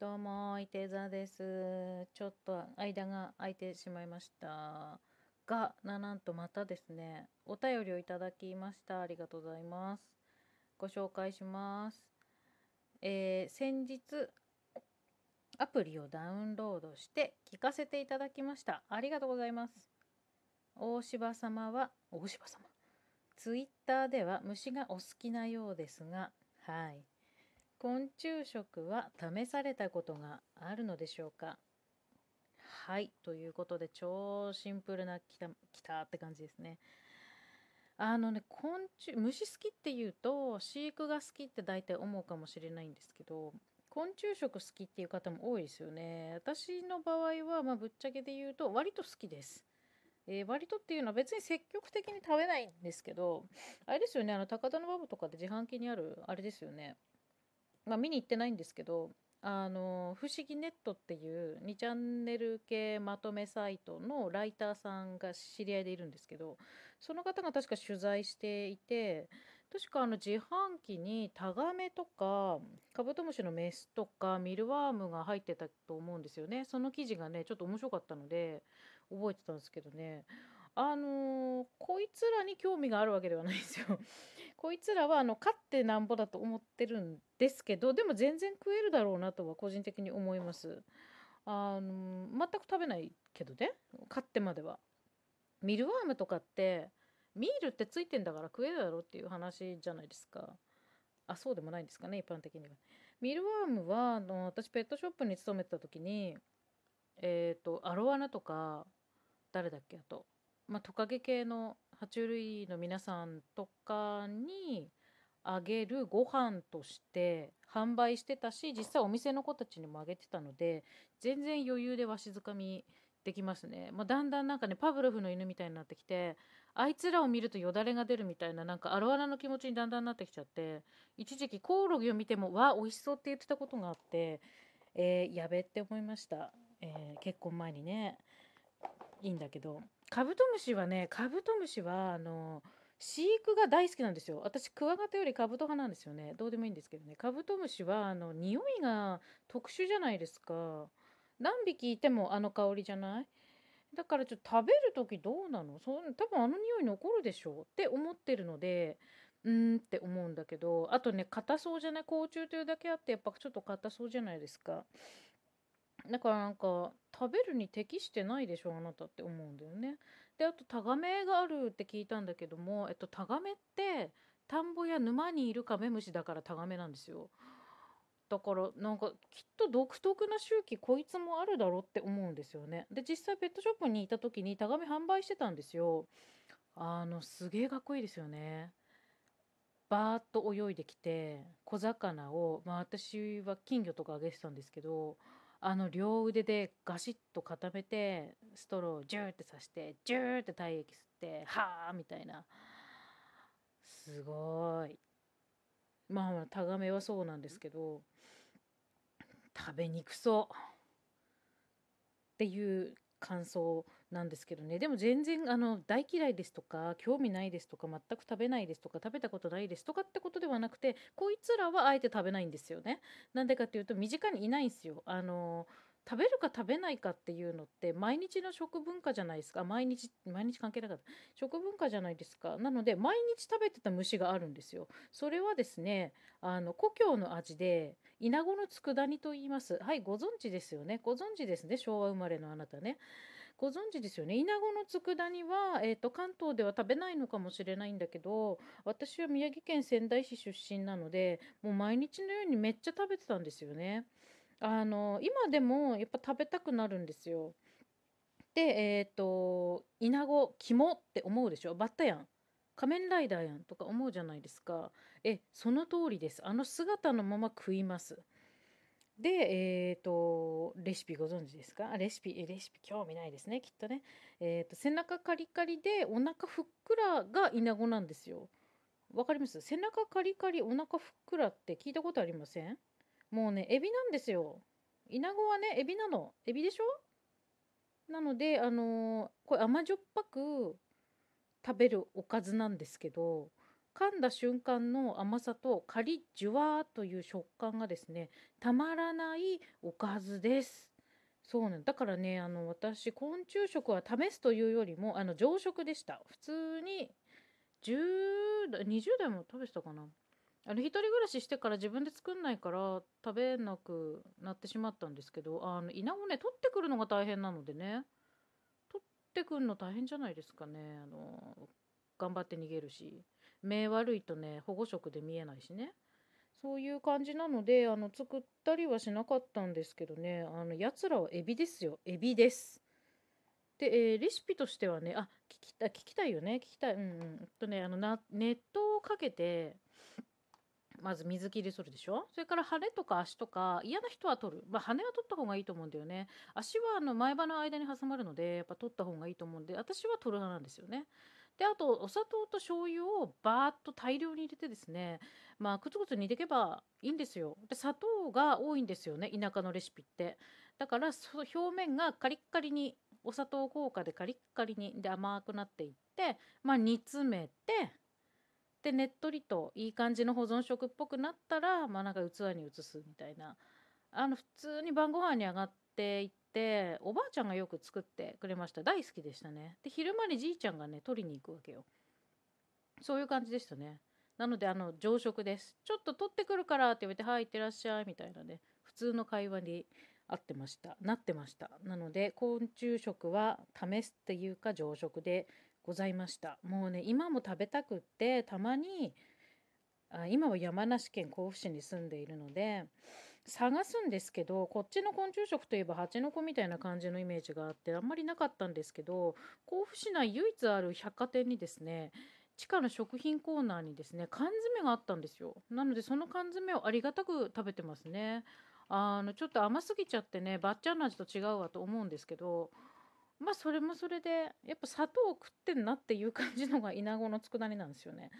どうも、いて座です。ちょっと間が空いてしまいました。が、な、なんとまたですね、お便りをいただきました。ありがとうございます。ご紹介します。えー先日、アプリをダウンロードして聞かせていただきました。ありがとうございます。大柴様は、大柴様。ツイッターでは虫がお好きなようですが、はい。昆虫食は試されたことがあるのでしょうか？はい。ということで、超シンプルなきた、きたって感じですね。あのね、昆虫、虫好きっていうと、飼育が好きって大体思うかもしれないんですけど、昆虫食好きっていう方も多いですよね。私の場合は、まあ、ぶっちゃけで言うと、割と好きです。えー割とっていうのは別に積極的に食べないんですけど、あれですよね、あの、高田馬場とかで自販機にある、あれですよね。まあ、見に行ってないんですけど、あの、不思議ネットっていう2チャンネル系まとめサイトのライターさんが知り合いでいるんですけど、その方が確か取材していて、確かあの自販機にタガメとかカブトムシのメスとかミルワームが入ってたと思うんですよね。その記事がね、ちょっと面白かったので覚えてたんですけどね。あのーこいつらに興味があるわけではないんですよ。こいつらはあの飼ってなんぼだと思ってるんですけどでも全然食えるだろうなとは個人的に思います。あの全く食べないけどね飼ってまでは。ミルワームとかってミールってついてんだから食えるだろうっていう話じゃないですか。あそうでもないんですかね一般的には。ミルワームはあの私ペットショップに勤めてた時にえっ、とアロワナとか誰だっけあとまあ、トカゲ系の爬虫類の皆さんとかにあげるご飯として販売してたし実際お店の子たちにもあげてたので全然余裕でわしづかみできますね、まあ、だんだんなんかねパブロフの犬みたいになってきてあいつらを見るとよだれが出るみたいななんかアロアナの気持ちにだんだんなってきちゃって一時期コオロギを見てもわ美味しそうって言ってたことがあって、えーやべって思いました、えー結婚前にね。いいんだけど。カブトムシはねカブトムシはあの飼育が大好きなんですよ。私クワガタよりカブト派なんですよね。どうでもいいんですけどね。カブトムシはあの匂いが特殊じゃないですか。何匹いてもあの香りじゃない？だからちょっと食べる時どうなの？そう多分あの匂い残るでしょうって思ってるのでうーんって思うんだけどあとね硬そうじゃない？甲虫というだけあってやっぱちょっと硬そうじゃないですか。だからなんか食べるに適してないでしょあなたって思うんだよね。であとタガメがあるって聞いたんだけども、えっと、タガメって田んぼや沼にいるカメムシだからタガメなんですよ。だからなんかきっと独特な周期こいつもあるだろうって思うんですよね。で実際ペットショップにいた時にタガメ販売してたんですよ。あのすげえかっこいいですよね。バーッと泳いできて小魚を、まあ、私は金魚とかあげてたんですけどあの両腕でガシッと固めてストローをジューって刺してジューって体液吸ってはあみたいな。すごい。まあまあタガメはそうなんですけど食べにくそう。っていう感想なんですけどね。でも全然あの大嫌いですとか興味ないですとか全く食べないですとか食べたことないですとかってことではなくてこいつらはあえて食べないんですよね。なんでかっていうと身近にいないんですよ。あの食べるか食べないかっていうのって毎日の食文化じゃないですか。毎日毎日関係なかった。食文化じゃないですか。なので毎日食べてた虫があるんですよ。それはですねあの故郷の味でイナゴの佃煮と言います。はいご存知ですよね。ご存知ですね。昭和生まれのあなたね。ご存知ですよね。イナゴの佃煮は、えー、と関東では食べないのかもしれないんだけど私は宮城県仙台市出身なのでもう毎日のようにめっちゃ食べてたんですよね。あの今でもやっぱ食べたくなるんですよ。でえっ、とイナゴ肝って思うでしょ？バッタやん仮面ライダーやんとか思うじゃないですか。えその通りです。あの姿のまま食います。でえっ、とレシピご存知ですか？あレシピレシピ興味ないですねきっとね。えっ、と背中カリカリでお腹ふっくらがイナゴなんですよ。わかります？背中カリカリお腹ふっくらって聞いたことありません？もうね、エビなんですよ。イナゴはね、エビなの。エビでしょ？なので、あのーこれ甘じょっぱく食べるおかずなんですけど、噛んだ瞬間の甘さとカリッジュワーという食感がですねたまらないおかずです。そうなんだからねあの私昆虫食は試すというよりもあの常食でした。普通に10代20代も食べてたかな。あの一人暮らししてから自分で作んないから食べなくなってしまったんですけどあの稲子ね取ってくるのが大変なのでね。ってくるの大変じゃないですかね。あの頑張って逃げるし。目悪いとね保護色で見えないしね。そういう感じなのであの作ったりはしなかったんですけどね。あのやつらはエビですよ。エビです。で、えー、レシピとしてはねあ聞きた聞きたいよね。聞きたい。うんうん。とねあのな熱湯をかけてまず水切りするでしょ？それから羽とか足とか嫌な人は取る、まあ、羽は取った方がいいと思うんだよね。足はあの前歯の間に挟まるのでやっぱ取った方がいいと思うんで私は取る派なんですよね。であとお砂糖と醤油をバーッと大量に入れてですねまあくつくつ煮ていけばいいんですよ。で砂糖が多いんですよね田舎のレシピって。だからその表面がカリッカリにお砂糖効果でカリッカリにで甘くなっていってまあ煮詰めてでねっとりといい感じの保存食っぽくなったらまあなんか器に移すみたいな。あの普通に晩ご飯に上がっていっておばあちゃんがよく作ってくれました。大好きでしたね。で昼間にじいちゃんがね取りに行くわけよ。そういう感じでしたね。なのであの常食です。ちょっと取ってくるからって言われてはい行ってらっしゃいみたいなね普通の会話に合ってました。なってました。なので昆虫食は試すっていうか常食でございました。もうね今も食べたくってたまにあ今は山梨県甲府市に住んでいるので探すんですけどこっちの昆虫食といえば蜂の子みたいな感じのイメージがあってあんまりなかったんですけど甲府市内唯一ある百貨店にですね地下の食品コーナーにですね缶詰があったんですよ。なのでその缶詰をありがたく食べてますね。あのちょっと甘すぎちゃってねばっちゃんの味と違うわと思うんですけどまあそれもそれでやっぱ砂糖を食ってんなっていう感じのがイナゴの佃煮なんですよね。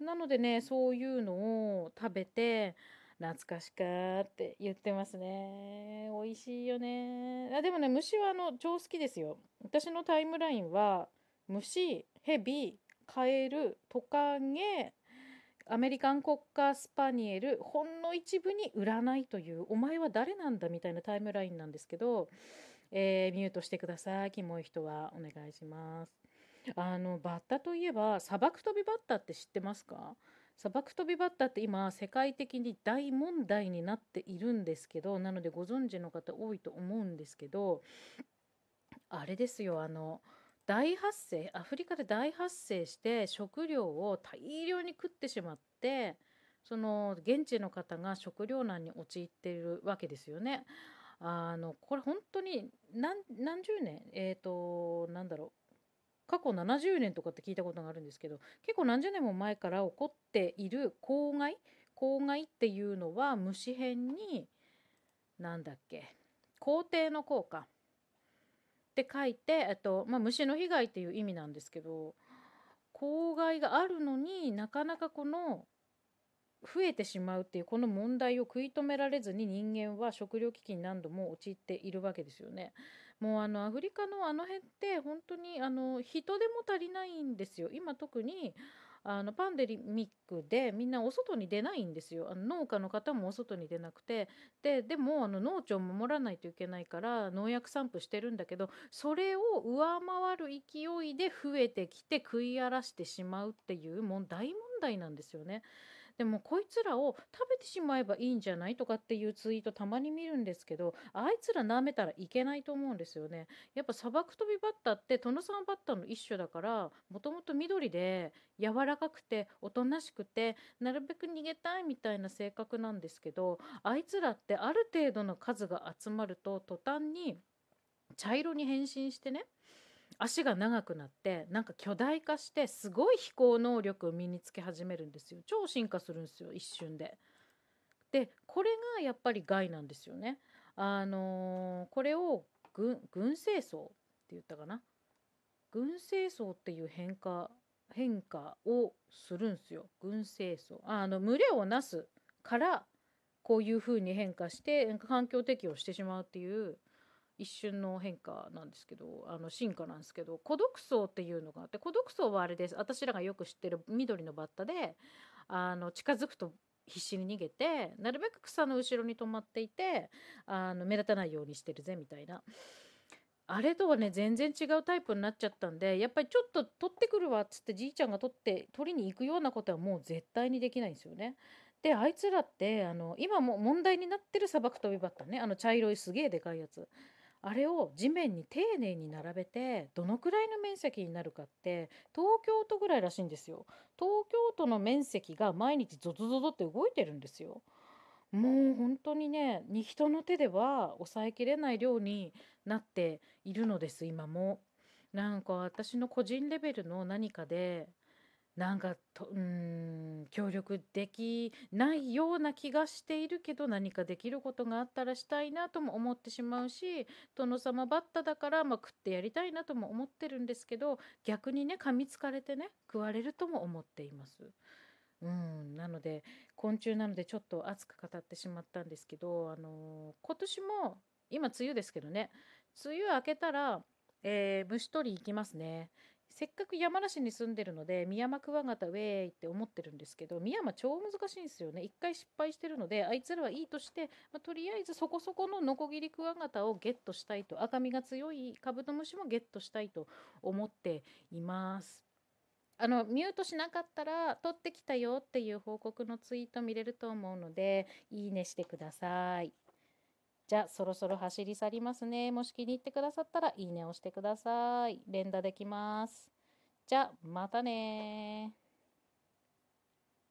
なのでねそういうのを食べて懐かしかって言ってますね。美味しいよね。あでもね虫はあの超好きですよ。私のタイムラインは虫ヘビカエルトカゲアメリカンコッカースパニエルほんの一部に占いというお前は誰なんだみたいなタイムラインなんですけど、えー、ミュートしてください。キモい人はお願いします。あのバッタといえば砂漠飛びバッタって知ってますか？砂漠飛びバッタって今世界的に大問題になっているんですけどなのでご存知の方多いと思うんですけどあれですよあの大発生アフリカで大発生して食料を大量に食ってしまってその現地の方が食糧難に陥っているわけですよね。あのこれ本当に何十年えっ、ー、となんだろう過去70年とかって聞いたことがあるんですけど結構何十年も前から起こっている公害公害っていうのは虫編に何だっけ皇帝の効果って書いて、えっとまあ、虫の被害っていう意味なんですけど公害があるのになかなかこの増えてしまうっていうこの問題を食い止められずに人間は食糧危機に何度も陥っているわけですよね。もうあのアフリカのあの辺って本当にあの人でも足りないんですよ。今特にあのパンデミックでみんなお外に出ないんですよ。あの農家の方もお外に出なくてででもあの農地を守らないといけないから農薬散布してるんだけどそれを上回る勢いで増えてきて食い荒らしてしまうっていうもう大問題なんですよね。でもこいつらを食べてしまえばいいんじゃないとかっていうツイートたまに見るんですけどあいつら舐めたらいけないと思うんですよね。やっぱ砂漠飛びバッターってトノサンバッタの一種だからもともと緑で柔らかくておとなしくてなるべく逃げたいみたいな性格なんですけどあいつらってある程度の数が集まると途端に茶色に変身してね足が長くなってなんか巨大化してすごい飛行能力を身につけ始めるんですよ超進化するんですよ一瞬で。でこれがやっぱり害なんですよね。あのー、これを軍軍政層って言ったかな？軍政層っていう変化変化をするんですよ軍政層あの群れをなすからこういうふうに変化して環境適応してしまうっていう一瞬の変化なんですけどあの進化なんですけど孤独層っていうのがあって孤独層はあれです。私らがよく知ってる緑のバッタであの近づくと必死に逃げてなるべく草の後ろに止まっていてあの目立たないようにしてるぜみたいな。あれとはね全然違うタイプになっちゃったんでやっぱりちょっと取ってくるわっつってじいちゃんが取って取りに行くようなことはもう絶対にできないんですよね。であいつらってあの今も問題になってる砂漠飛びバッタね。あの茶色いすげえでかいやつ。あれを地面に丁寧に並べてどのくらいの面積になるかって東京都ぐらいらしいんですよ。東京都の面積が毎日ゾゾゾゾって動いてるんですよ。もう本当にねに人の手では抑えきれない量になっているのです今も。なんか私の個人レベルの何かでなんかとうん協力できないような気がしているけど何かできることがあったらしたいなとも思ってしまうし殿様バッタだから、まあ、食ってやりたいなとも思ってるんですけど逆にね噛みつかれてね食われるとも思っています。うんなので昆虫なのでちょっと熱く語ってしまったんですけど、あのー今年も今梅雨ですけどね梅雨明けたら、えー虫取り行きますね。せっかく山梨に住んでるので、ミヤマクワガタウェーイって思ってるんですけど、ミヤマ超難しいんですよね。一回失敗してるので、あいつらはいいとして、まあとりあえずそこそこのノコギリクワガタをゲットしたいと、赤みが強いカブトムシもゲットしたいと思っています。あのミュートしなかったら取ってきたよっていう報告のツイート見れると思うのでいいねしてください。じゃあそろそろ走り去りますね。もし気に入ってくださったらいいねをしてください。連打できます。じゃあまたね